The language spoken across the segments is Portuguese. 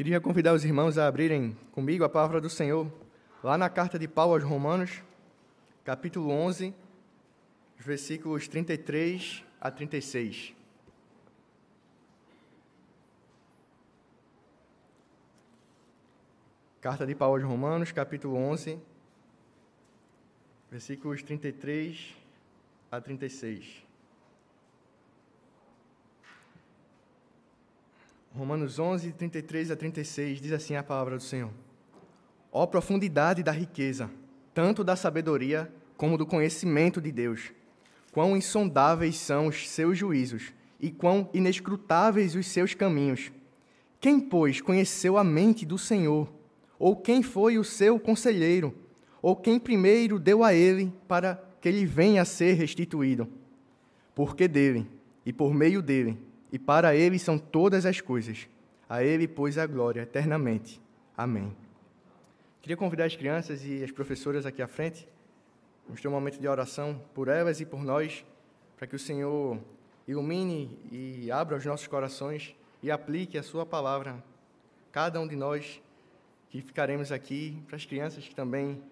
Queria convidar os irmãos a abrirem comigo a palavra do Senhor, lá na carta de Paulo aos Romanos, capítulo 11, versículos 33 a 36. Carta de Paulo aos Romanos, capítulo 11, versículos 33 a 36. Romanos 11, 33 a 36 diz assim a palavra do Senhor: Ó profundidade da riqueza, tanto da sabedoria como do conhecimento de Deus! Quão insondáveis são os seus juízos e quão inescrutáveis os seus caminhos! Quem, pois, conheceu a mente do Senhor? Ou quem foi o seu conselheiro? Ou quem primeiro deu a ele para que ele venha a ser restituído? Porque dele, e por meio dele, e para ele são todas as coisas. A ele, pois, a glória eternamente. Amém. Queria convidar as crianças e as professoras aqui à frente. Vamos ter um momento de oração por elas e por nós, para que o Senhor ilumine e abra os nossos corações e aplique a Sua palavra. Cada um de nós que ficaremos aqui, para as crianças que também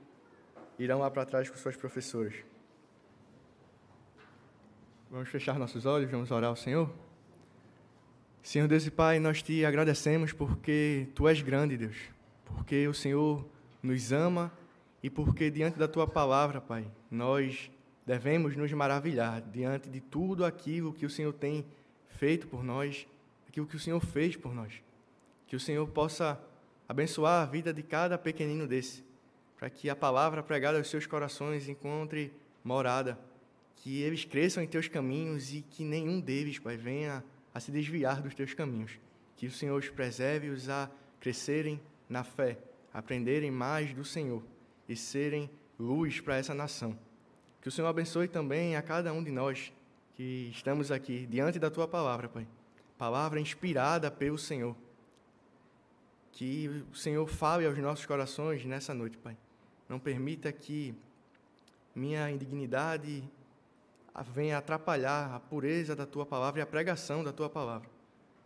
irão lá para trás com suas professoras. Vamos fechar nossos olhos, vamos orar ao Senhor. Senhor Deus e Pai, nós te agradecemos porque Tu és grande, Deus, porque o Senhor nos ama e porque diante da Tua palavra, Pai, nós devemos nos maravilhar diante de tudo aquilo que o Senhor tem feito por nós, aquilo que o Senhor fez por nós. Que o Senhor possa abençoar a vida de cada pequenino desse, para que a palavra pregada aos seus corações encontre morada, que eles cresçam em teus caminhos e que nenhum deles, Pai, venha a se desviar dos teus caminhos. Que o Senhor os preserve-os a crescerem na fé, aprenderem mais do Senhor e serem luz para essa nação. Que o Senhor abençoe também a cada um de nós que estamos aqui diante da tua palavra, Pai. Palavra inspirada pelo Senhor. Que o Senhor fale aos nossos corações nessa noite, Pai. Não permita que minha indignidade venha atrapalhar a pureza da tua palavra e a pregação da tua palavra.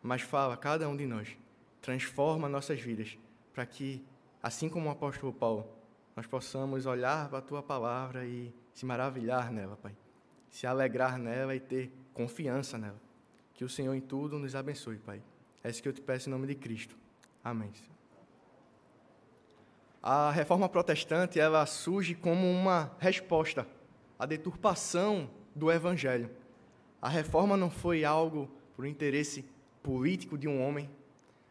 Mas fala a cada um de nós, transforma nossas vidas, para que, assim como o apóstolo Paulo, nós possamos olhar para a tua palavra e se maravilhar nela, Pai. Se alegrar nela e ter confiança nela. Que o Senhor em tudo nos abençoe, Pai. É isso que eu te peço em nome de Cristo. Amém. A reforma protestante, ela surge como uma resposta à deturpação do Evangelho. A reforma não foi algo por interesse político de um homem,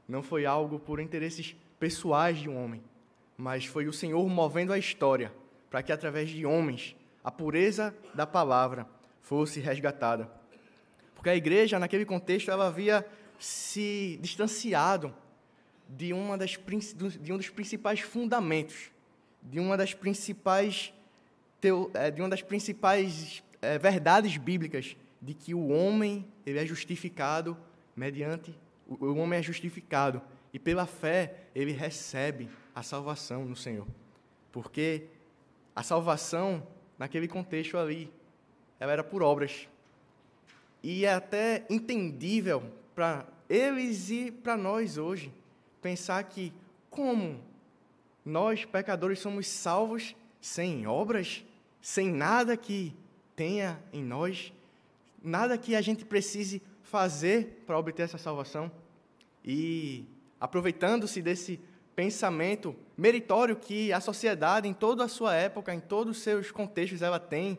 não foi algo por interesses pessoais de um homem, mas foi o Senhor movendo a história para que, através de homens, a pureza da palavra fosse resgatada. Porque a igreja, naquele contexto, ela havia se distanciado de, uma das, de um dos principais fundamentos, de uma das principais, eh, de uma das principais é, verdades bíblicas de que o homem ele é justificado mediante o, o homem é justificado e pela fé ele recebe a salvação no Senhor. Porque a salvação naquele contexto ali ela era por obras. E é até entendível para eles e para nós hoje pensar que como nós pecadores somos salvos sem obras, sem nada que tenha em nós, nada que a gente precise fazer para obter essa salvação. E aproveitando-se desse pensamento meritório que a sociedade, em toda a sua época, em todos os seus contextos, ela tem,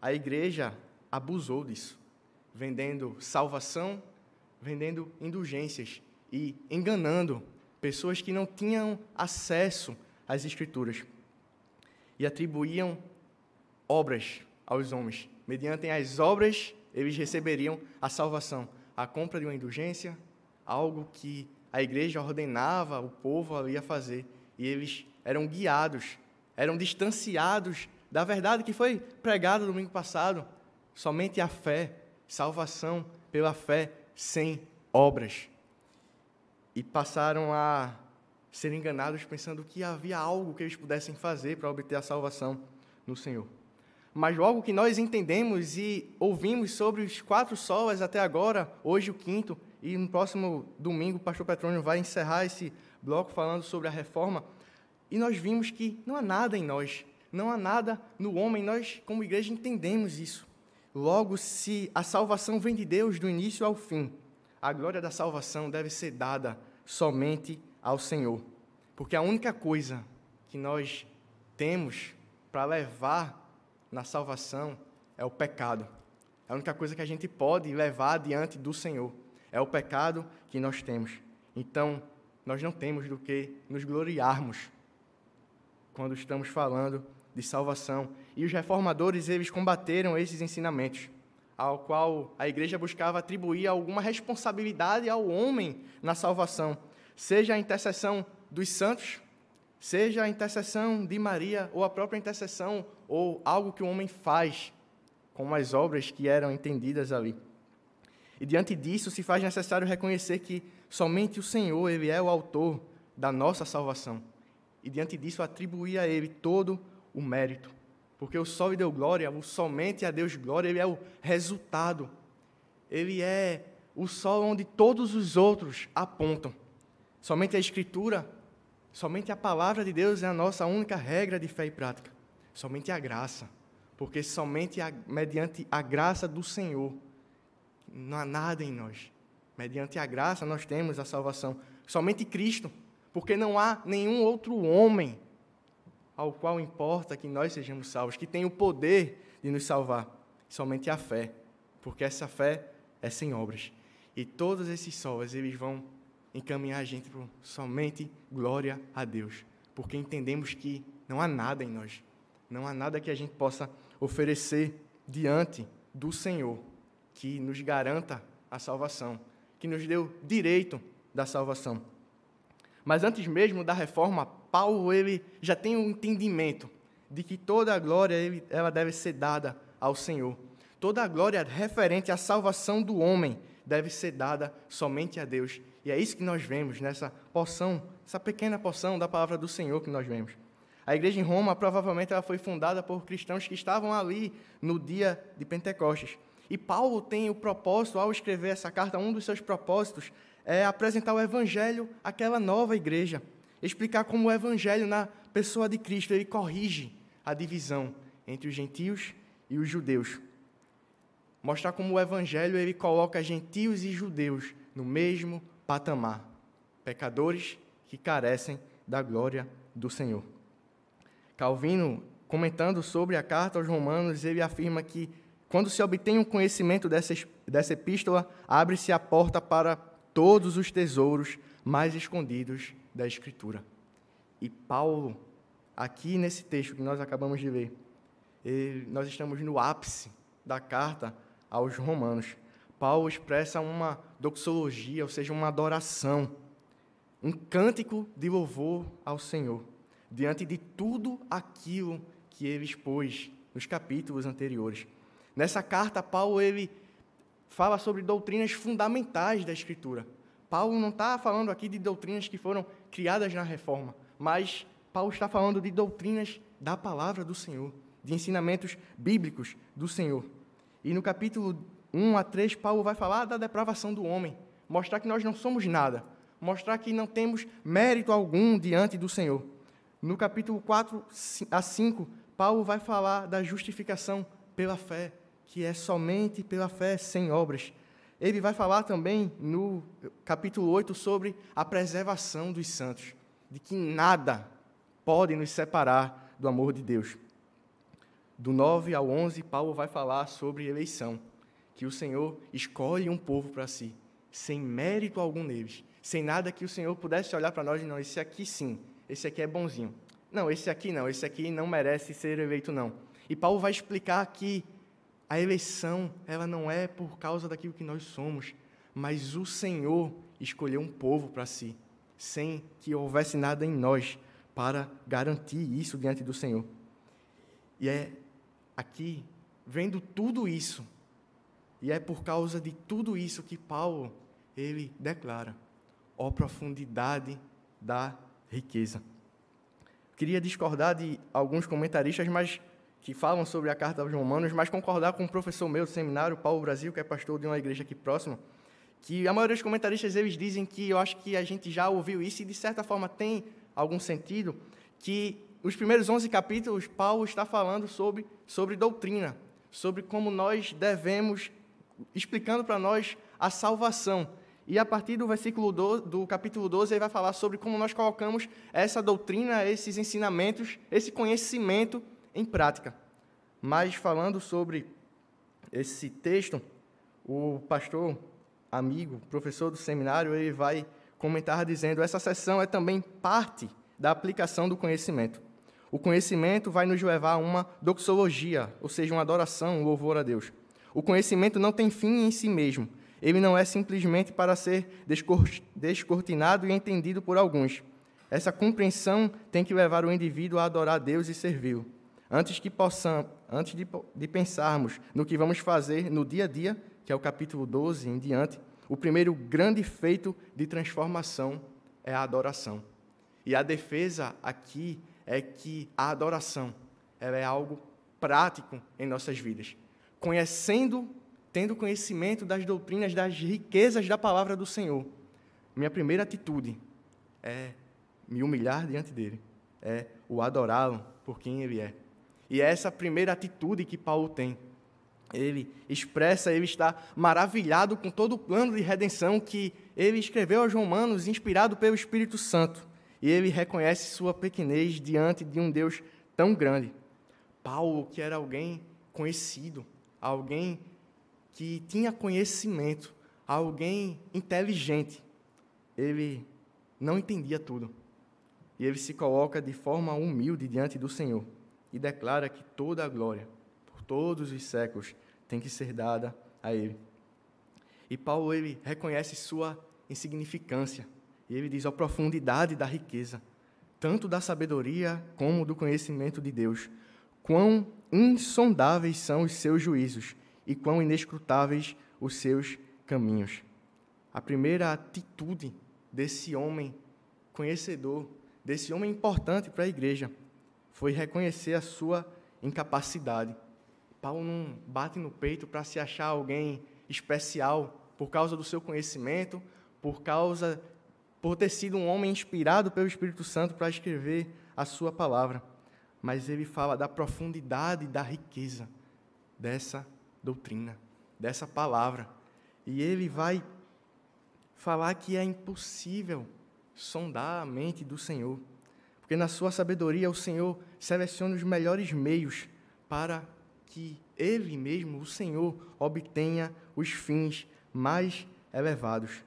a igreja abusou disso, vendendo salvação, vendendo indulgências e enganando pessoas que não tinham acesso às Escrituras e atribuíam obras aos homens. Mediante as obras, eles receberiam a salvação, a compra de uma indulgência, algo que a igreja ordenava o povo ali a fazer. E eles eram guiados, eram distanciados da verdade que foi pregada domingo passado. Somente a fé, salvação pela fé, sem obras. E passaram a ser enganados pensando que havia algo que eles pudessem fazer para obter a salvação no Senhor. Mas logo que nós entendemos e ouvimos sobre os quatro solas até agora, hoje o quinto, e no próximo domingo o pastor Petrônio vai encerrar esse bloco falando sobre a reforma. E nós vimos que não há nada em nós, não há nada no homem, nós, como igreja, entendemos isso. Logo, se a salvação vem de Deus do início ao fim, a glória da salvação deve ser dada somente ao Senhor. Porque a única coisa que nós temos para levar na salvação é o pecado. É a única coisa que a gente pode levar diante do Senhor. É o pecado que nós temos. Então, nós não temos do que nos gloriarmos quando estamos falando de salvação. E os reformadores, eles combateram esses ensinamentos, ao qual a igreja buscava atribuir alguma responsabilidade ao homem na salvação, seja a intercessão dos santos, seja a intercessão de Maria ou a própria intercessão ou algo que o homem faz, como as obras que eram entendidas ali. E diante disso, se faz necessário reconhecer que somente o Senhor, ele é o autor da nossa salvação. E diante disso, atribuir a ele todo o mérito. Porque o sol deu glória, o somente a Deus glória, ele é o resultado. Ele é o sol onde todos os outros apontam. Somente a Escritura Somente a palavra de Deus é a nossa única regra de fé e prática. Somente a graça. Porque somente a, mediante a graça do Senhor, não há nada em nós. Mediante a graça nós temos a salvação. Somente Cristo. Porque não há nenhum outro homem ao qual importa que nós sejamos salvos, que tem o poder de nos salvar. Somente a fé. Porque essa fé é sem obras. E todos esses solas, eles vão encaminhar a gente para somente glória a Deus, porque entendemos que não há nada em nós, não há nada que a gente possa oferecer diante do Senhor que nos garanta a salvação, que nos deu direito da salvação. Mas antes mesmo da reforma, Paulo ele já tem um entendimento de que toda a glória ela deve ser dada ao Senhor. Toda a glória referente à salvação do homem deve ser dada somente a Deus. E é isso que nós vemos nessa porção, essa pequena porção da palavra do Senhor que nós vemos. A igreja em Roma, provavelmente, ela foi fundada por cristãos que estavam ali no dia de Pentecostes. E Paulo tem o propósito, ao escrever essa carta, um dos seus propósitos é apresentar o evangelho àquela nova igreja. Explicar como o evangelho, na pessoa de Cristo, ele corrige a divisão entre os gentios e os judeus. Mostrar como o evangelho ele coloca gentios e judeus no mesmo patamar, pecadores que carecem da glória do Senhor. Calvino, comentando sobre a carta aos Romanos, ele afirma que quando se obtém um conhecimento dessa, dessa epístola, abre-se a porta para todos os tesouros mais escondidos da Escritura. E Paulo, aqui nesse texto que nós acabamos de ler, nós estamos no ápice da carta aos Romanos. Paulo expressa uma doxologia, ou seja, uma adoração, um cântico de louvor ao Senhor, diante de tudo aquilo que ele expôs nos capítulos anteriores. Nessa carta, Paulo ele fala sobre doutrinas fundamentais da Escritura. Paulo não está falando aqui de doutrinas que foram criadas na reforma, mas Paulo está falando de doutrinas da palavra do Senhor, de ensinamentos bíblicos do Senhor. E no capítulo 1 a 3, Paulo vai falar da depravação do homem, mostrar que nós não somos nada, mostrar que não temos mérito algum diante do Senhor. No capítulo 4 a 5, Paulo vai falar da justificação pela fé, que é somente pela fé, sem obras. Ele vai falar também no capítulo 8 sobre a preservação dos santos, de que nada pode nos separar do amor de Deus. Do 9 ao 11, Paulo vai falar sobre eleição que o Senhor escolhe um povo para si, sem mérito algum neles, sem nada que o Senhor pudesse olhar para nós e não, esse aqui sim, esse aqui é bonzinho. Não, esse aqui não, esse aqui não merece ser eleito não. E Paulo vai explicar que a eleição, ela não é por causa daquilo que nós somos, mas o Senhor escolheu um povo para si, sem que houvesse nada em nós para garantir isso diante do Senhor. E é aqui, vendo tudo isso, e é por causa de tudo isso que Paulo ele declara: ó profundidade da riqueza. Queria discordar de alguns comentaristas, mas que falam sobre a carta aos Romanos, mas concordar com um professor meu do seminário, Paulo Brasil, que é pastor de uma igreja aqui próxima, que a maioria dos comentaristas eles dizem que eu acho que a gente já ouviu isso e de certa forma tem algum sentido, que os primeiros 11 capítulos Paulo está falando sobre sobre doutrina, sobre como nós devemos explicando para nós a salvação. E a partir do versículo do, capítulo 12, ele vai falar sobre como nós colocamos essa doutrina, esses ensinamentos, esse conhecimento em prática. Mas falando sobre esse texto, o pastor, amigo, professor do seminário, ele vai comentar dizendo: essa sessão é também parte da aplicação do conhecimento. O conhecimento vai nos levar a uma doxologia, ou seja, uma adoração, um louvor a Deus. O conhecimento não tem fim em si mesmo. Ele não é simplesmente para ser descortinado e entendido por alguns. Essa compreensão tem que levar o indivíduo a adorar a Deus e servi-lo. Antes, que possam, antes de, de pensarmos no que vamos fazer no dia a dia, que é o capítulo 12 em diante, o primeiro grande feito de transformação é a adoração. E a defesa aqui é que a adoração ela é algo prático em nossas vidas conhecendo, tendo conhecimento das doutrinas, das riquezas da palavra do Senhor, minha primeira atitude é me humilhar diante dele, é o adorá-lo por quem ele é. E é essa primeira atitude que Paulo tem. Ele expressa, ele está maravilhado com todo o plano de redenção que ele escreveu aos Romanos, inspirado pelo Espírito Santo. E ele reconhece sua pequenez diante de um Deus tão grande. Paulo, que era alguém conhecido, alguém que tinha conhecimento, alguém inteligente. Ele não entendia tudo. E ele se coloca de forma humilde diante do Senhor e declara que toda a glória, por todos os séculos, tem que ser dada a ele. E Paulo ele reconhece sua insignificância. E ele diz a profundidade da riqueza, tanto da sabedoria como do conhecimento de Deus. Quão insondáveis são os seus juízos e quão inescrutáveis os seus caminhos. A primeira atitude desse homem conhecedor, desse homem importante para a igreja, foi reconhecer a sua incapacidade. Paulo não bate no peito para se achar alguém especial por causa do seu conhecimento, por causa por ter sido um homem inspirado pelo Espírito Santo para escrever a sua palavra mas ele fala da profundidade da riqueza dessa doutrina, dessa palavra. E ele vai falar que é impossível sondar a mente do Senhor, porque na sua sabedoria o Senhor seleciona os melhores meios para que ele mesmo, o Senhor, obtenha os fins mais elevados.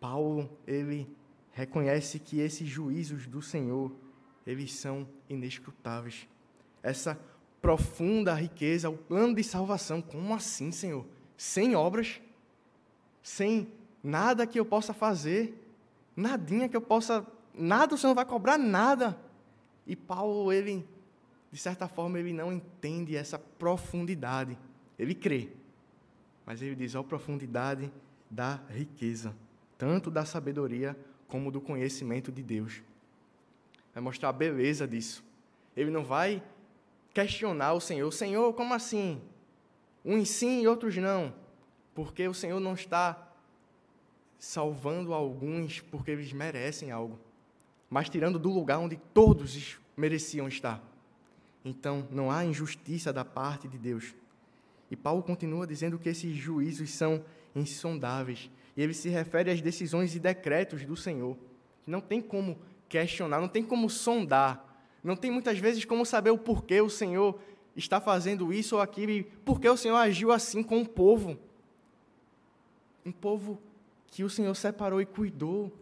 Paulo, ele reconhece que esses juízos do Senhor eles são inescrutáveis. Essa profunda riqueza, o plano de salvação, como assim, Senhor? Sem obras, sem nada que eu possa fazer, nadinha que eu possa, nada o Senhor vai cobrar nada. E Paulo, ele, de certa forma, ele não entende essa profundidade. Ele crê, mas ele diz a profundidade da riqueza, tanto da sabedoria como do conhecimento de Deus vai mostrar a beleza disso. Ele não vai questionar o Senhor. Senhor, como assim? Uns sim e outros não. Porque o Senhor não está salvando alguns porque eles merecem algo, mas tirando do lugar onde todos mereciam estar. Então, não há injustiça da parte de Deus. E Paulo continua dizendo que esses juízos são insondáveis. E ele se refere às decisões e decretos do Senhor. Não tem como questionar, não tem como sondar, não tem muitas vezes como saber o porquê o Senhor está fazendo isso ou aquilo, e porquê o Senhor agiu assim com o povo. Um povo que o Senhor separou e cuidou,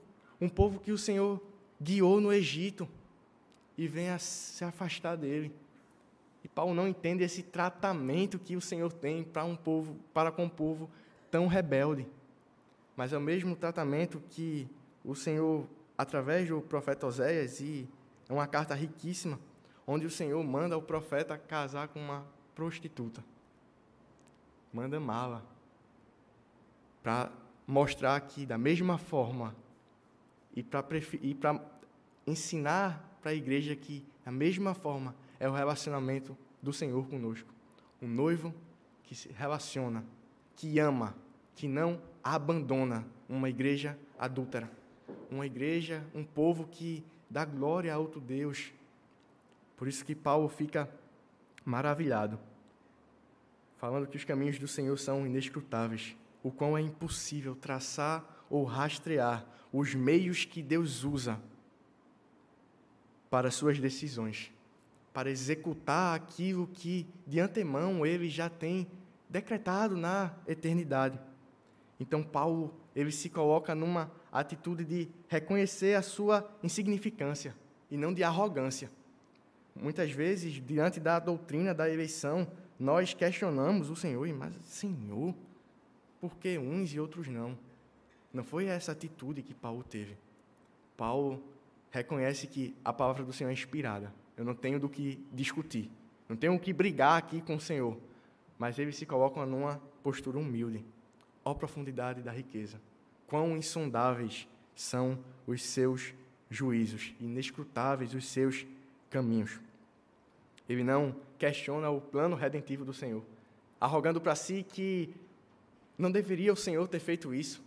um povo que o Senhor guiou no Egito e vem a se afastar dele. E Paulo não entende esse tratamento que o Senhor tem para um povo, para com um povo tão rebelde. Mas é o mesmo tratamento que o Senhor através do profeta Oséias, e é uma carta riquíssima, onde o Senhor manda o profeta casar com uma prostituta. Manda mala. Para mostrar que, da mesma forma, e para ensinar para a igreja que, da mesma forma, é o relacionamento do Senhor conosco. Um noivo que se relaciona, que ama, que não abandona uma igreja adúltera, uma igreja, um povo que dá glória a outro Deus. Por isso que Paulo fica maravilhado, falando que os caminhos do Senhor são inescrutáveis, o quão é impossível traçar ou rastrear os meios que Deus usa para suas decisões, para executar aquilo que de antemão ele já tem decretado na eternidade. Então Paulo, ele se coloca numa atitude de reconhecer a sua insignificância e não de arrogância. Muitas vezes, diante da doutrina da eleição, nós questionamos o Senhor, mas Senhor, por que uns e outros não? Não foi essa atitude que Paulo teve. Paulo reconhece que a palavra do Senhor é inspirada. Eu não tenho do que discutir. Não tenho o que brigar aqui com o Senhor. Mas ele se coloca numa postura humilde. Ó profundidade da riqueza. Quão insondáveis são os seus juízos, inescrutáveis os seus caminhos. Ele não questiona o plano redentivo do Senhor, arrogando para si que não deveria o Senhor ter feito isso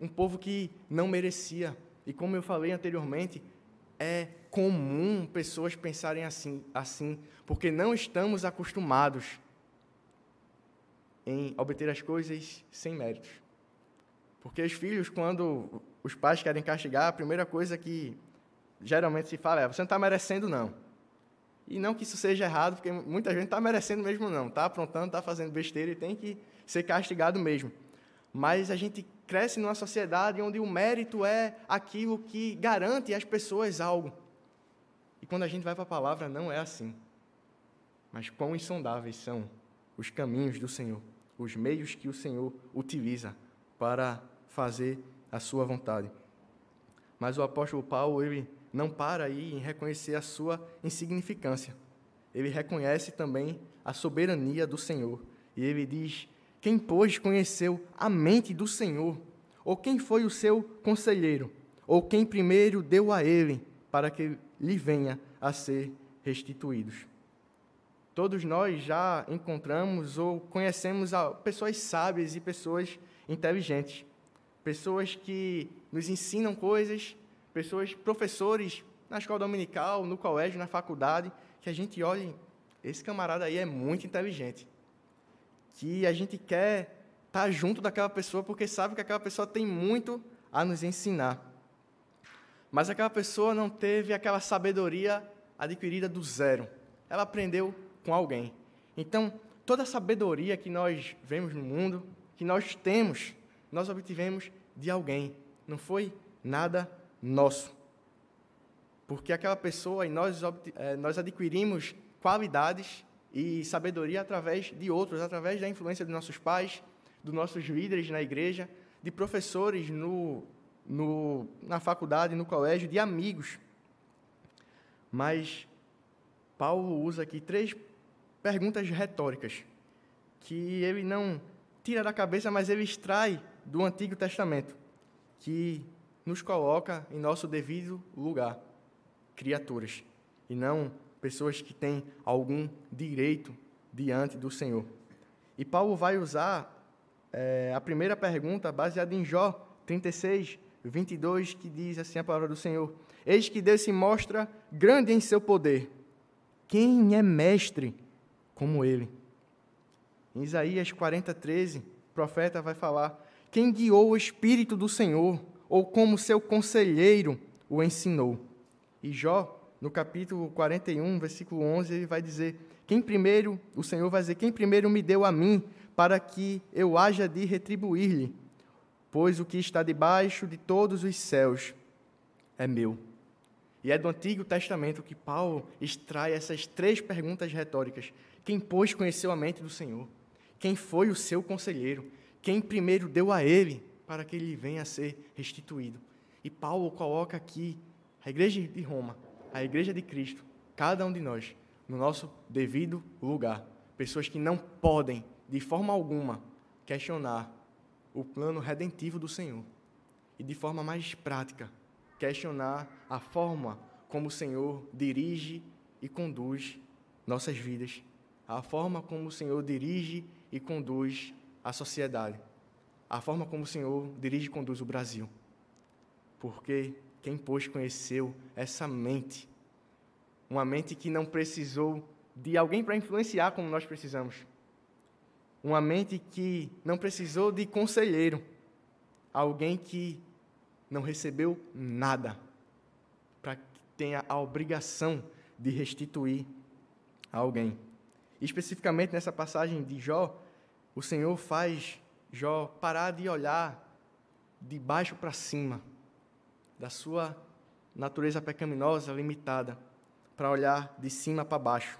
um povo que não merecia. E como eu falei anteriormente, é comum pessoas pensarem assim, assim, porque não estamos acostumados em obter as coisas sem méritos. Porque os filhos, quando os pais querem castigar, a primeira coisa que geralmente se fala é: você não está merecendo, não. E não que isso seja errado, porque muita gente está merecendo mesmo, não. Está aprontando, está fazendo besteira e tem que ser castigado mesmo. Mas a gente cresce numa sociedade onde o mérito é aquilo que garante às pessoas algo. E quando a gente vai para a palavra, não é assim. Mas quão insondáveis são os caminhos do Senhor, os meios que o Senhor utiliza para fazer a sua vontade. Mas o apóstolo Paulo, ele não para aí em reconhecer a sua insignificância. Ele reconhece também a soberania do Senhor. E ele diz quem, pois, conheceu a mente do Senhor? Ou quem foi o seu conselheiro? Ou quem primeiro deu a ele para que lhe venha a ser restituídos? Todos nós já encontramos ou conhecemos pessoas sábias e pessoas inteligentes, pessoas que nos ensinam coisas, pessoas, professores na escola dominical, no colégio, na faculdade, que a gente olha, esse camarada aí é muito inteligente que a gente quer estar tá junto daquela pessoa porque sabe que aquela pessoa tem muito a nos ensinar. Mas aquela pessoa não teve aquela sabedoria adquirida do zero. Ela aprendeu com alguém. Então, toda a sabedoria que nós vemos no mundo, que nós temos, nós obtivemos de alguém. Não foi nada nosso. Porque aquela pessoa e nós, eh, nós adquirimos qualidades e sabedoria através de outros, através da influência dos nossos pais, dos nossos líderes na igreja, de professores no, no, na faculdade, no colégio, de amigos. Mas Paulo usa aqui três perguntas retóricas que ele não tira da cabeça, mas ele extrai do Antigo Testamento, que nos coloca em nosso devido lugar, criaturas, e não pessoas que têm algum direito diante do Senhor. E Paulo vai usar é, a primeira pergunta baseada em Jó 36, 22, que diz assim a palavra do Senhor: Eis que Deus se mostra grande em seu poder. Quem é mestre como ele? Em Isaías 40, 13, o profeta vai falar: Quem guiou o Espírito do Senhor, ou como seu conselheiro o ensinou? E Jó no capítulo 41, versículo 11, ele vai dizer: Quem primeiro, o Senhor vai dizer: Quem primeiro me deu a mim, para que eu haja de retribuir-lhe? Pois o que está debaixo de todos os céus é meu. E é do Antigo Testamento que Paulo extrai essas três perguntas retóricas. Quem, pois, conheceu a mente do Senhor? Quem foi o seu conselheiro? Quem primeiro deu a ele para que ele venha a ser restituído? E Paulo coloca aqui a igreja de Roma a Igreja de Cristo, cada um de nós, no nosso devido lugar. Pessoas que não podem, de forma alguma, questionar o plano redentivo do Senhor. E de forma mais prática, questionar a forma como o Senhor dirige e conduz nossas vidas, a forma como o Senhor dirige e conduz a sociedade. a forma como o Senhor dirige e conduz o Brasil. Porque quem pôs conheceu essa mente, uma mente que não precisou de alguém para influenciar como nós precisamos. Uma mente que não precisou de conselheiro, alguém que não recebeu nada, para que tenha a obrigação de restituir a alguém. Especificamente nessa passagem de Jó, o Senhor faz Jó parar de olhar de baixo para cima, da sua natureza pecaminosa limitada, para olhar de cima para baixo,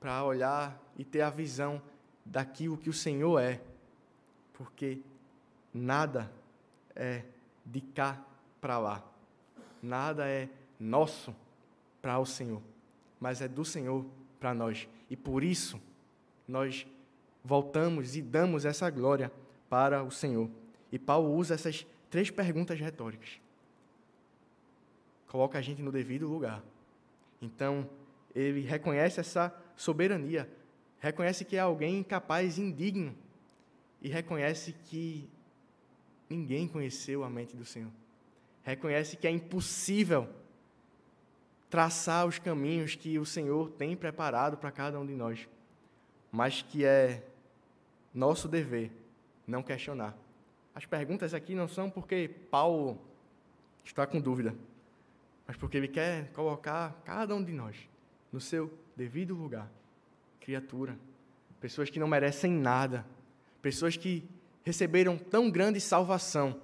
para olhar e ter a visão daquilo que o Senhor é, porque nada é de cá para lá, nada é nosso para o Senhor, mas é do Senhor para nós. E por isso nós voltamos e damos essa glória para o Senhor. E Paulo usa essas três perguntas retóricas. Coloca a gente no devido lugar. Então, ele reconhece essa soberania, reconhece que é alguém incapaz, indigno, e reconhece que ninguém conheceu a mente do Senhor. Reconhece que é impossível traçar os caminhos que o Senhor tem preparado para cada um de nós, mas que é nosso dever não questionar. As perguntas aqui não são porque Paulo está com dúvida, mas porque ele quer colocar cada um de nós no seu devido lugar. Criatura, pessoas que não merecem nada, pessoas que receberam tão grande salvação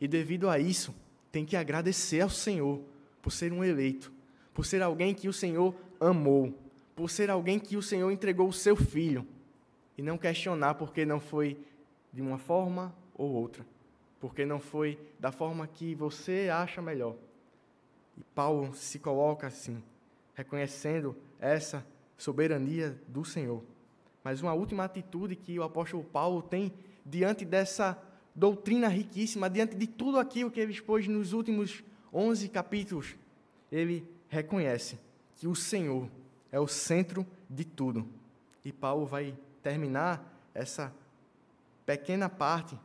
e devido a isso tem que agradecer ao Senhor por ser um eleito, por ser alguém que o Senhor amou, por ser alguém que o Senhor entregou o seu filho, e não questionar porque não foi de uma forma ou outra, porque não foi da forma que você acha melhor. E Paulo se coloca assim, reconhecendo essa soberania do Senhor. Mas uma última atitude que o apóstolo Paulo tem diante dessa doutrina riquíssima, diante de tudo aquilo que ele expôs nos últimos 11 capítulos, ele reconhece que o Senhor é o centro de tudo. E Paulo vai terminar essa pequena parte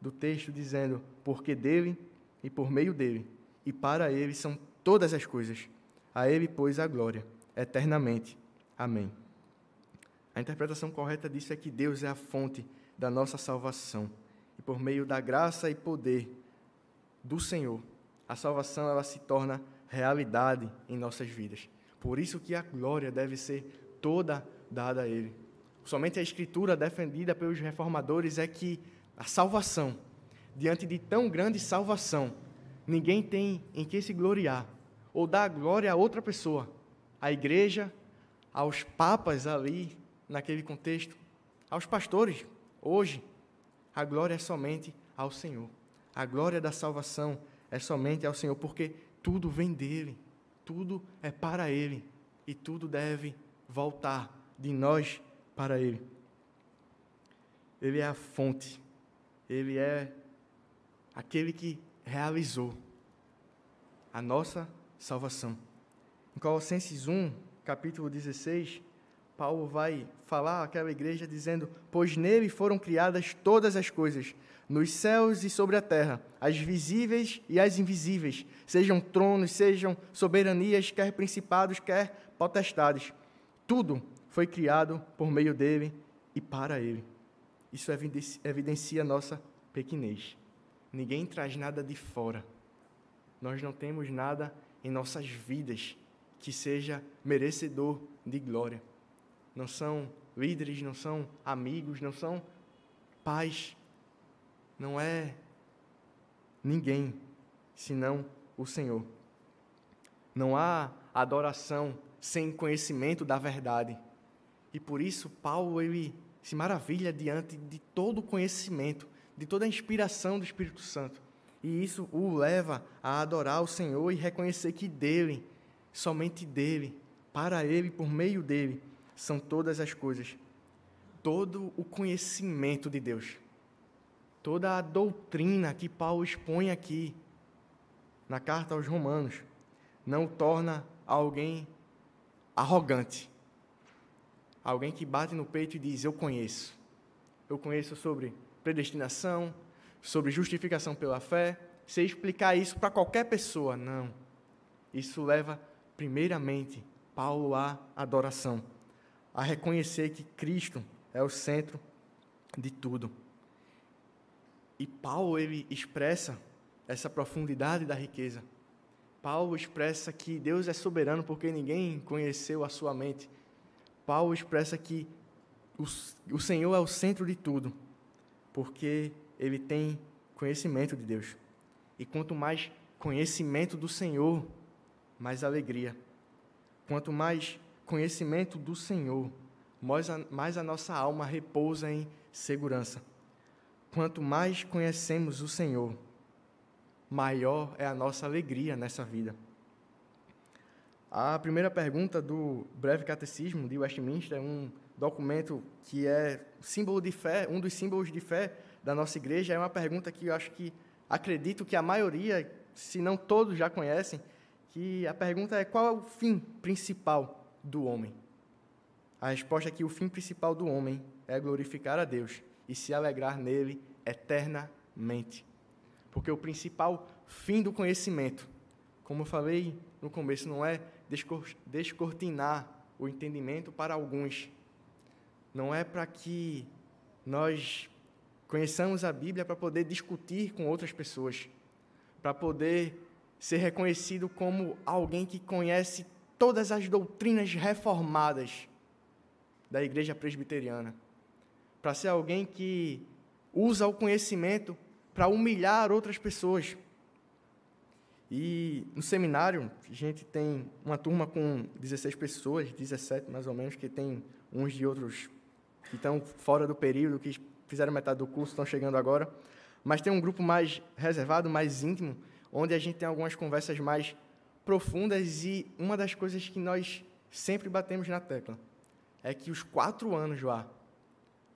do texto dizendo: Porque dele e por meio dele e para ele são todas as coisas. A ele, pois, a glória eternamente. Amém. A interpretação correta disso é que Deus é a fonte da nossa salvação. E por meio da graça e poder do Senhor, a salvação ela se torna realidade em nossas vidas. Por isso que a glória deve ser toda dada a Ele. Somente a Escritura defendida pelos reformadores é que a salvação, diante de tão grande salvação, ninguém tem em que se gloriar ou dar glória a outra pessoa, à igreja, aos papas ali, naquele contexto, aos pastores, hoje. A glória é somente ao Senhor. A glória da salvação é somente ao Senhor, porque tudo vem dele, tudo é para ele e tudo deve voltar de nós para ele. Ele é a fonte, ele é aquele que realizou a nossa salvação. Em Colossenses 1, capítulo 16, Paulo vai falar àquela igreja dizendo: Pois nele foram criadas todas as coisas, nos céus e sobre a terra, as visíveis e as invisíveis, sejam tronos, sejam soberanias, quer principados, quer potestades. Tudo foi criado por meio dele e para ele. Isso evidencia nossa pequenez. Ninguém traz nada de fora. Nós não temos nada em nossas vidas que seja merecedor de glória. Não são líderes, não são amigos, não são pais, não é ninguém senão o Senhor. Não há adoração sem conhecimento da verdade. E por isso Paulo ele se maravilha diante de todo o conhecimento, de toda a inspiração do Espírito Santo. E isso o leva a adorar o Senhor e reconhecer que dele, somente dele, para ele, por meio dele, são todas as coisas. Todo o conhecimento de Deus toda a doutrina que Paulo expõe aqui na carta aos Romanos não torna alguém arrogante. Alguém que bate no peito e diz: Eu conheço. Eu conheço sobre predestinação, sobre justificação pela fé, você explicar isso para qualquer pessoa. Não. Isso leva, primeiramente, Paulo à adoração, a reconhecer que Cristo é o centro de tudo. E Paulo ele expressa essa profundidade da riqueza. Paulo expressa que Deus é soberano porque ninguém conheceu a sua mente. Paulo expressa que o, o Senhor é o centro de tudo, porque ele tem conhecimento de Deus. E quanto mais conhecimento do Senhor, mais alegria. Quanto mais conhecimento do Senhor, mais a, mais a nossa alma repousa em segurança. Quanto mais conhecemos o Senhor, maior é a nossa alegria nessa vida. A primeira pergunta do Breve Catecismo de Westminster é um documento que é símbolo de fé, um dos símbolos de fé da nossa igreja. É uma pergunta que eu acho que acredito que a maioria, se não todos já conhecem, que a pergunta é qual é o fim principal do homem? A resposta é que o fim principal do homem é glorificar a Deus e se alegrar nele eternamente. Porque o principal fim do conhecimento, como eu falei no começo, não é descortinar o entendimento para alguns. Não é para que nós conheçamos a Bíblia para poder discutir com outras pessoas, para poder ser reconhecido como alguém que conhece todas as doutrinas reformadas da Igreja Presbiteriana, para ser alguém que usa o conhecimento para humilhar outras pessoas. E no seminário, a gente tem uma turma com 16 pessoas, 17 mais ou menos, que tem uns de outros que estão fora do período, que fizeram metade do curso, estão chegando agora. Mas tem um grupo mais reservado, mais íntimo, onde a gente tem algumas conversas mais profundas e uma das coisas que nós sempre batemos na tecla é que os quatro anos lá,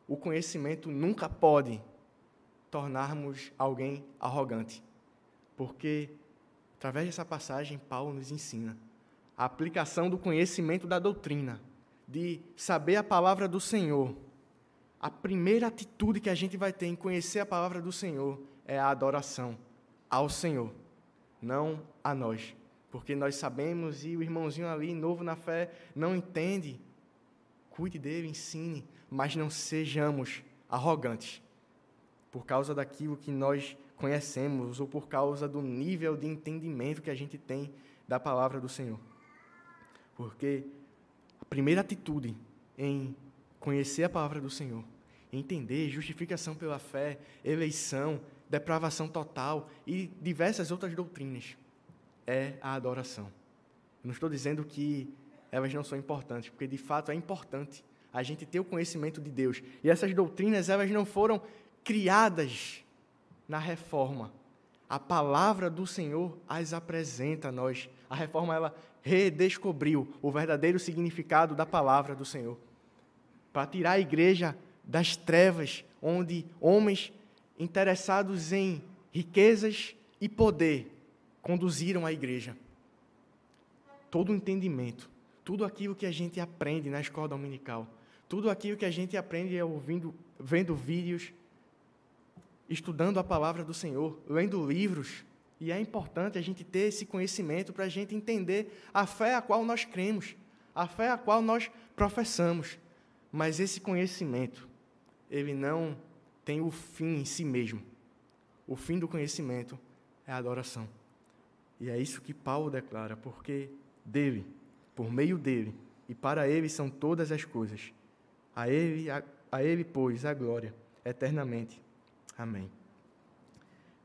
o conhecimento nunca pode tornarmos alguém arrogante. Porque, através dessa passagem, Paulo nos ensina a aplicação do conhecimento da doutrina, de saber a palavra do Senhor. A primeira atitude que a gente vai ter em conhecer a palavra do Senhor é a adoração ao Senhor, não a nós. Porque nós sabemos e o irmãozinho ali, novo na fé, não entende. Cuide dele, ensine, mas não sejamos arrogantes por causa daquilo que nós conhecemos ou por causa do nível de entendimento que a gente tem da palavra do Senhor. Porque a primeira atitude em conhecer a palavra do Senhor, entender justificação pela fé, eleição, depravação total e diversas outras doutrinas é a adoração. Não estou dizendo que elas não são importantes, porque de fato é importante a gente ter o conhecimento de Deus. E essas doutrinas, elas não foram criadas na reforma. A palavra do Senhor as apresenta a nós. A reforma ela redescobriu o verdadeiro significado da palavra do Senhor. Para tirar a igreja das trevas, onde homens interessados em riquezas e poder conduziram a igreja. Todo o entendimento, tudo aquilo que a gente aprende na escola dominical, tudo aquilo que a gente aprende ouvindo, vendo vídeos, estudando a palavra do Senhor, lendo livros. E é importante a gente ter esse conhecimento para a gente entender a fé a qual nós cremos, a fé a qual nós professamos. Mas esse conhecimento, ele não tem o fim em si mesmo. O fim do conhecimento é a adoração. E é isso que Paulo declara, porque dele, por meio dele e para ele são todas as coisas. A ele, a, a ele pois, a glória eternamente. Amém.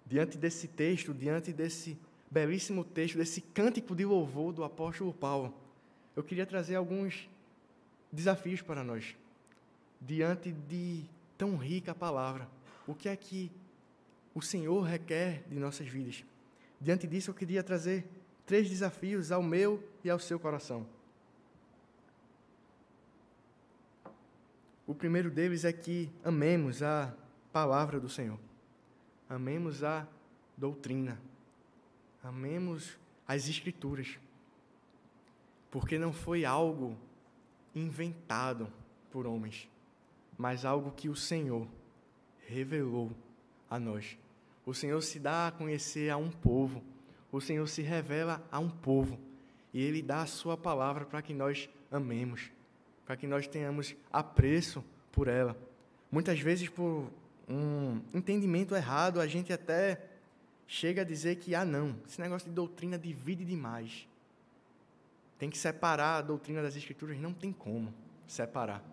Diante desse texto, diante desse belíssimo texto, desse cântico de louvor do apóstolo Paulo, eu queria trazer alguns desafios para nós. Diante de tão rica palavra, o que é que o Senhor requer de nossas vidas? Diante disso, eu queria trazer três desafios ao meu e ao seu coração. O primeiro deles é que amemos a palavra do Senhor. Amemos a doutrina. Amemos as Escrituras. Porque não foi algo inventado por homens, mas algo que o Senhor revelou a nós. O Senhor se dá a conhecer a um povo. O Senhor se revela a um povo. E Ele dá a Sua palavra para que nós amemos, para que nós tenhamos apreço por ela. Muitas vezes, por um entendimento errado, a gente até chega a dizer que, ah, não, esse negócio de doutrina divide demais. Tem que separar a doutrina das Escrituras. Não tem como separar.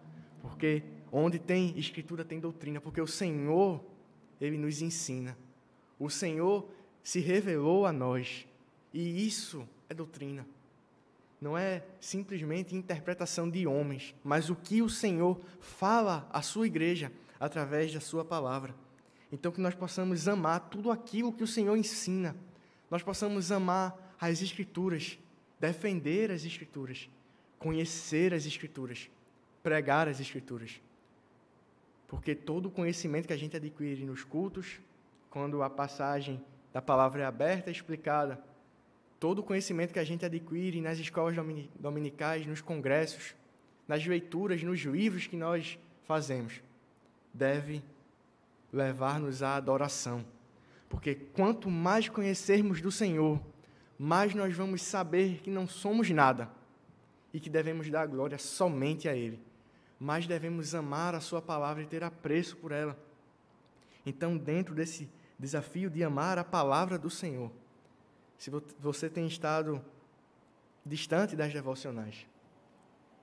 Porque onde tem Escritura tem doutrina. Porque o Senhor, Ele nos ensina. O Senhor se revelou a nós. E isso é doutrina. Não é simplesmente interpretação de homens, mas o que o Senhor fala à sua igreja através da sua palavra. Então, que nós possamos amar tudo aquilo que o Senhor ensina, nós possamos amar as Escrituras, defender as Escrituras, conhecer as Escrituras, pregar as Escrituras. Porque todo o conhecimento que a gente adquire nos cultos, quando a passagem da palavra é aberta e explicada, todo o conhecimento que a gente adquire nas escolas dominicais, nos congressos, nas leituras, nos livros que nós fazemos, deve levar-nos à adoração. Porque quanto mais conhecermos do Senhor, mais nós vamos saber que não somos nada e que devemos dar glória somente a Ele. Mais devemos amar a Sua palavra e ter apreço por ela. Então, dentro desse desafio de amar a palavra do Senhor, se você tem estado distante das devocionais,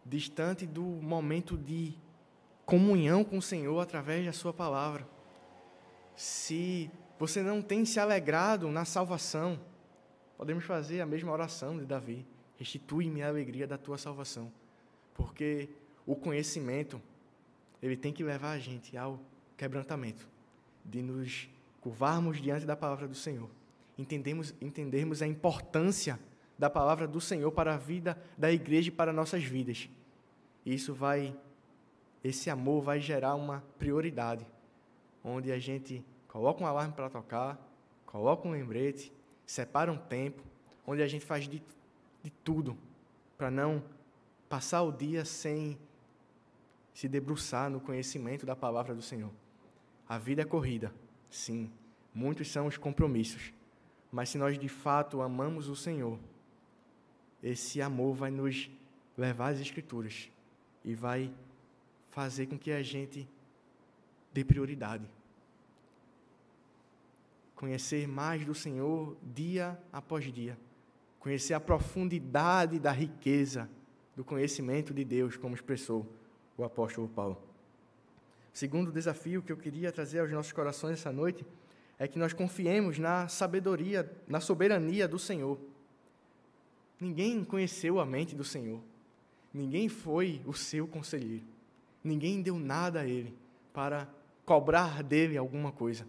distante do momento de comunhão com o Senhor através da Sua palavra, se você não tem se alegrado na salvação, podemos fazer a mesma oração de Davi: restitui-me a alegria da tua salvação. Porque o conhecimento, ele tem que levar a gente ao quebrantamento, de nos curvarmos diante da palavra do Senhor, entendemos, entendermos a importância da palavra do Senhor para a vida da igreja e para nossas vidas. E isso vai, esse amor vai gerar uma prioridade onde a gente coloca um alarme para tocar, coloca um lembrete, separa um tempo, onde a gente faz de, de tudo para não passar o dia sem se debruçar no conhecimento da palavra do Senhor. A vida é corrida, sim, muitos são os compromissos, mas se nós de fato amamos o Senhor, esse amor vai nos levar às Escrituras e vai fazer com que a gente dê prioridade conhecer mais do Senhor dia após dia, conhecer a profundidade da riqueza do conhecimento de Deus, como expressou o apóstolo Paulo. Segundo desafio que eu queria trazer aos nossos corações essa noite é que nós confiemos na sabedoria, na soberania do Senhor. Ninguém conheceu a mente do Senhor. Ninguém foi o seu conselheiro. Ninguém deu nada a ele para cobrar dele alguma coisa.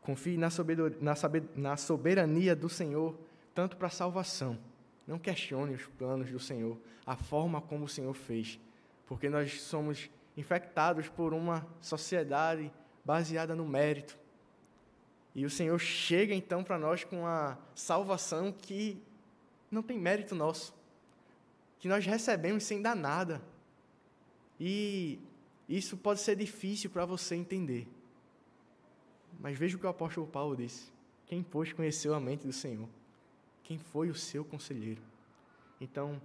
Confie na, na soberania do Senhor, tanto para a salvação. Não questione os planos do Senhor, a forma como o Senhor fez, porque nós somos infectados por uma sociedade baseada no mérito. E o Senhor chega então para nós com a salvação que não tem mérito nosso, que nós recebemos sem dar nada. E isso pode ser difícil para você entender. Mas veja o que o apóstolo Paulo disse: Quem, pois, conheceu a mente do Senhor? Quem foi o seu conselheiro? Então,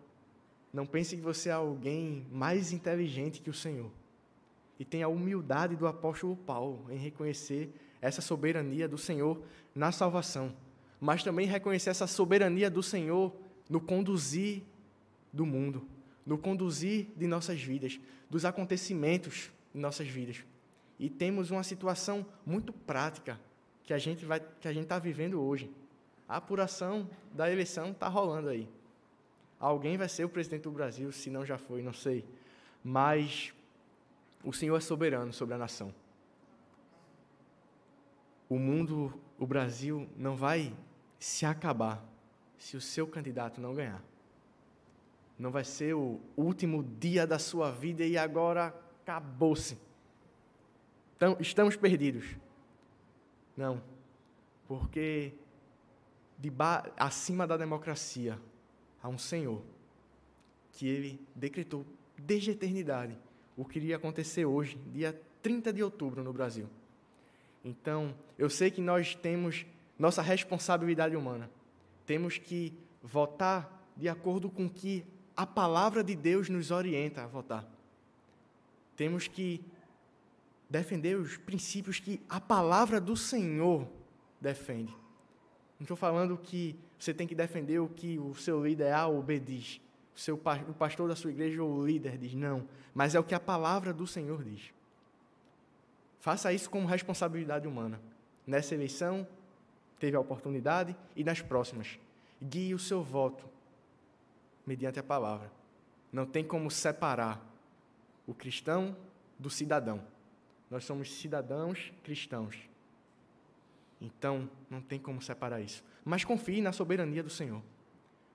não pense que você é alguém mais inteligente que o Senhor. E tenha a humildade do apóstolo Paulo em reconhecer essa soberania do Senhor na salvação, mas também reconhecer essa soberania do Senhor no conduzir do mundo, no conduzir de nossas vidas, dos acontecimentos de nossas vidas e temos uma situação muito prática que a gente vai que a gente está vivendo hoje. A apuração da eleição está rolando aí. Alguém vai ser o presidente do Brasil, se não já foi, não sei. Mas o Senhor é soberano sobre a nação. O mundo, o Brasil, não vai se acabar se o seu candidato não ganhar. Não vai ser o último dia da sua vida e agora acabou-se então, estamos perdidos. Não. Porque acima da democracia há um Senhor que ele decretou desde a eternidade o que iria acontecer hoje, dia 30 de outubro, no Brasil. Então, eu sei que nós temos nossa responsabilidade humana. Temos que votar de acordo com que a palavra de Deus nos orienta a votar. Temos que defender os princípios que a palavra do Senhor defende. Não estou falando que você tem que defender o que o seu líder A ou B diz, o, seu, o pastor da sua igreja ou o líder diz, não. Mas é o que a palavra do Senhor diz. Faça isso como responsabilidade humana. Nessa eleição, teve a oportunidade e nas próximas. Guie o seu voto mediante a palavra. Não tem como separar o cristão do cidadão. Nós somos cidadãos cristãos. Então, não tem como separar isso. Mas confie na soberania do Senhor.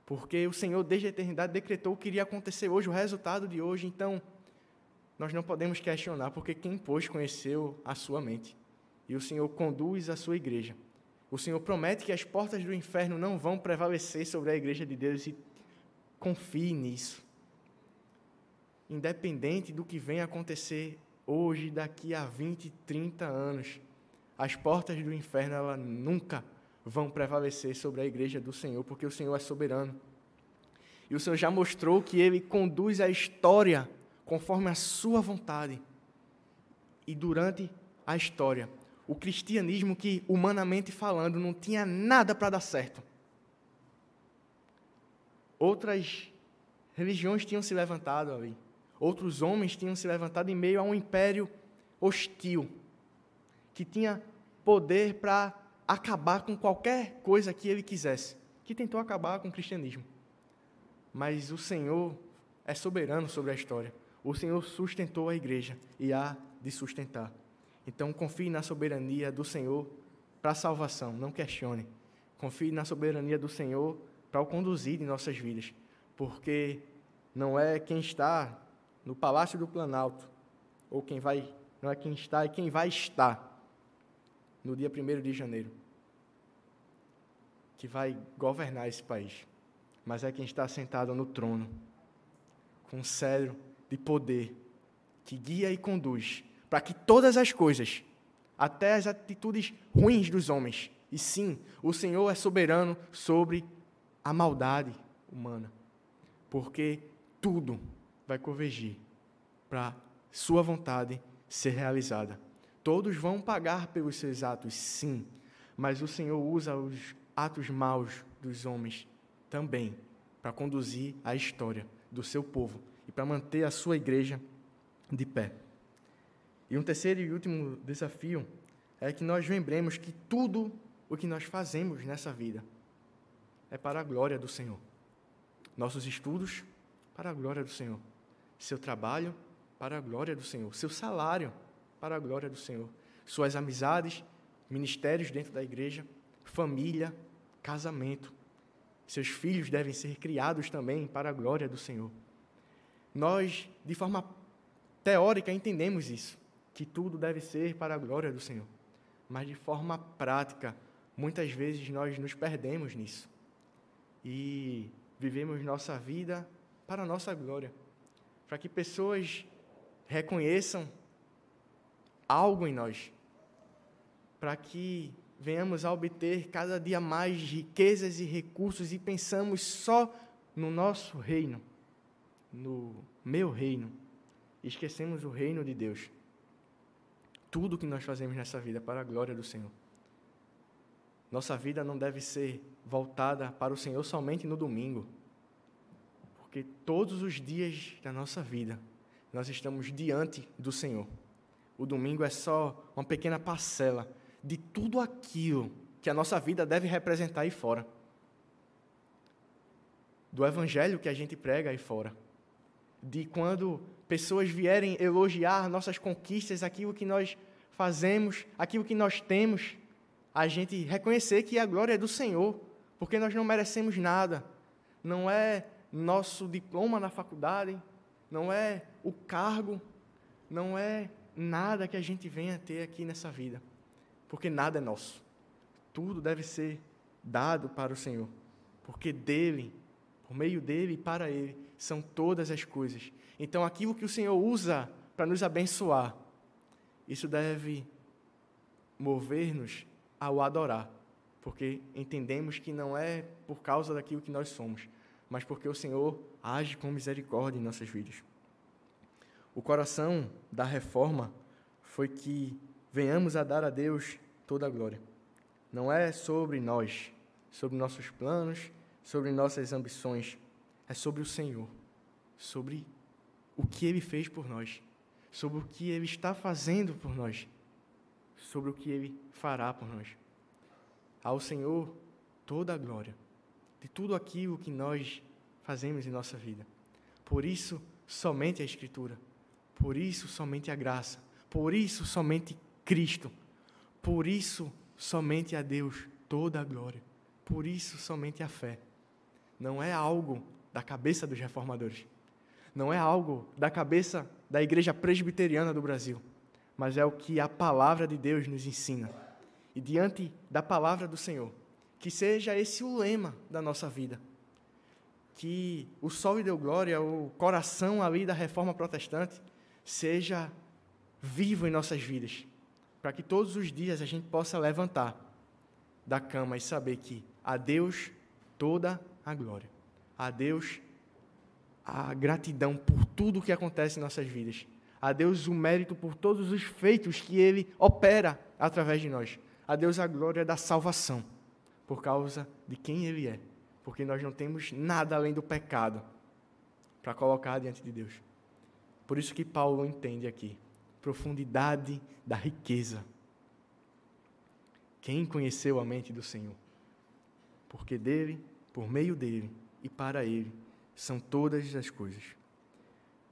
Porque o Senhor, desde a eternidade, decretou o que iria acontecer hoje, o resultado de hoje. Então, nós não podemos questionar, porque quem pôs conheceu a sua mente. E o Senhor conduz a sua igreja. O Senhor promete que as portas do inferno não vão prevalecer sobre a igreja de Deus e confie nisso. Independente do que venha acontecer hoje, daqui a 20, 30 anos, as portas do inferno ela nunca vão prevalecer sobre a igreja do Senhor, porque o Senhor é soberano. E o Senhor já mostrou que ele conduz a história conforme a sua vontade. E durante a história, o cristianismo que, humanamente falando, não tinha nada para dar certo. Outras religiões tinham se levantado ali. Outros homens tinham se levantado em meio a um império hostil, que tinha poder para acabar com qualquer coisa que ele quisesse, que tentou acabar com o cristianismo. Mas o Senhor é soberano sobre a história. O Senhor sustentou a igreja e há de sustentar. Então confie na soberania do Senhor para a salvação, não questione. Confie na soberania do Senhor para o conduzir em nossas vidas, porque não é quem está no palácio do Planalto ou quem vai, não é quem está, é quem vai estar no dia 1 de janeiro que vai governar esse país, mas é quem está sentado no trono com um cedro de poder que guia e conduz para que todas as coisas, até as atitudes ruins dos homens, e sim, o Senhor é soberano sobre a maldade humana, porque tudo vai convergir para sua vontade ser realizada. Todos vão pagar pelos seus atos, sim, mas o Senhor usa os atos maus dos homens também para conduzir a história do seu povo e para manter a sua igreja de pé. E um terceiro e último desafio é que nós lembremos que tudo o que nós fazemos nessa vida é para a glória do Senhor. Nossos estudos, para a glória do Senhor. Seu trabalho, para a glória do Senhor. Seu salário, para a glória do Senhor. Suas amizades, ministérios dentro da igreja, família, casamento. Seus filhos devem ser criados também para a glória do Senhor. Nós, de forma teórica, entendemos isso, que tudo deve ser para a glória do Senhor. Mas de forma prática, muitas vezes nós nos perdemos nisso. E vivemos nossa vida para a nossa glória. Para que pessoas reconheçam algo em nós. Para que venhamos a obter cada dia mais riquezas e recursos e pensamos só no nosso reino no meu reino, esquecemos o reino de Deus. Tudo que nós fazemos nessa vida para a glória do Senhor. Nossa vida não deve ser voltada para o Senhor somente no domingo, porque todos os dias da nossa vida nós estamos diante do Senhor. O domingo é só uma pequena parcela de tudo aquilo que a nossa vida deve representar aí fora. Do evangelho que a gente prega aí fora de quando pessoas vierem elogiar nossas conquistas, aquilo que nós fazemos, aquilo que nós temos, a gente reconhecer que a glória é do Senhor, porque nós não merecemos nada. Não é nosso diploma na faculdade, não é o cargo, não é nada que a gente venha ter aqui nessa vida, porque nada é nosso. Tudo deve ser dado para o Senhor, porque dele, por meio dele e para ele, são todas as coisas. Então, aquilo que o Senhor usa para nos abençoar, isso deve mover-nos ao adorar, porque entendemos que não é por causa daquilo que nós somos, mas porque o Senhor age com misericórdia em nossas vidas. O coração da reforma foi que venhamos a dar a Deus toda a glória. Não é sobre nós, sobre nossos planos, sobre nossas ambições, é sobre o Senhor, sobre o que Ele fez por nós, sobre o que Ele está fazendo por nós, sobre o que Ele fará por nós. Ao Senhor toda a glória de tudo aquilo que nós fazemos em nossa vida. Por isso, somente a Escritura. Por isso, somente a graça. Por isso, somente Cristo. Por isso, somente a Deus toda a glória. Por isso, somente a fé. Não é algo da cabeça dos reformadores. Não é algo da cabeça da Igreja Presbiteriana do Brasil. Mas é o que a palavra de Deus nos ensina. E diante da palavra do Senhor, que seja esse o lema da nossa vida. Que o sol e deu glória, o coração ali da reforma protestante, seja vivo em nossas vidas, para que todos os dias a gente possa levantar da cama e saber que a Deus toda a glória, a Deus a gratidão por tudo o que acontece em nossas vidas, a Deus o mérito por todos os feitos que Ele opera através de nós, a Deus a glória da salvação, por causa de quem Ele é, porque nós não temos nada além do pecado para colocar diante de Deus. Por isso que Paulo entende aqui profundidade da riqueza. Quem conheceu a mente do Senhor? Porque dele, por meio dele e para ele são todas as coisas.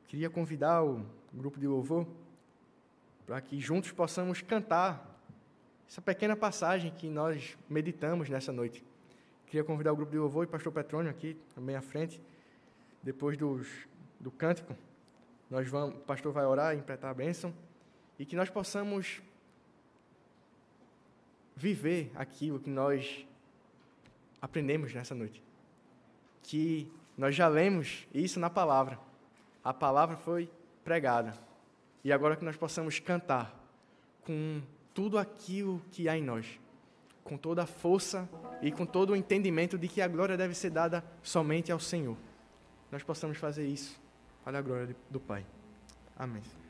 Queria convidar o grupo de louvor para que juntos possamos cantar essa pequena passagem que nós meditamos nessa noite. Queria convidar o grupo de louvor e o pastor Petrônio aqui também à frente, depois dos, do cântico. Nós vamos, o pastor vai orar e interpretar a bênção e que nós possamos viver aquilo que nós aprendemos nessa noite. Que nós já lemos isso na palavra. A palavra foi pregada. E agora que nós possamos cantar com tudo aquilo que há em nós, com toda a força e com todo o entendimento de que a glória deve ser dada somente ao Senhor. Nós possamos fazer isso para a glória do Pai. Amém.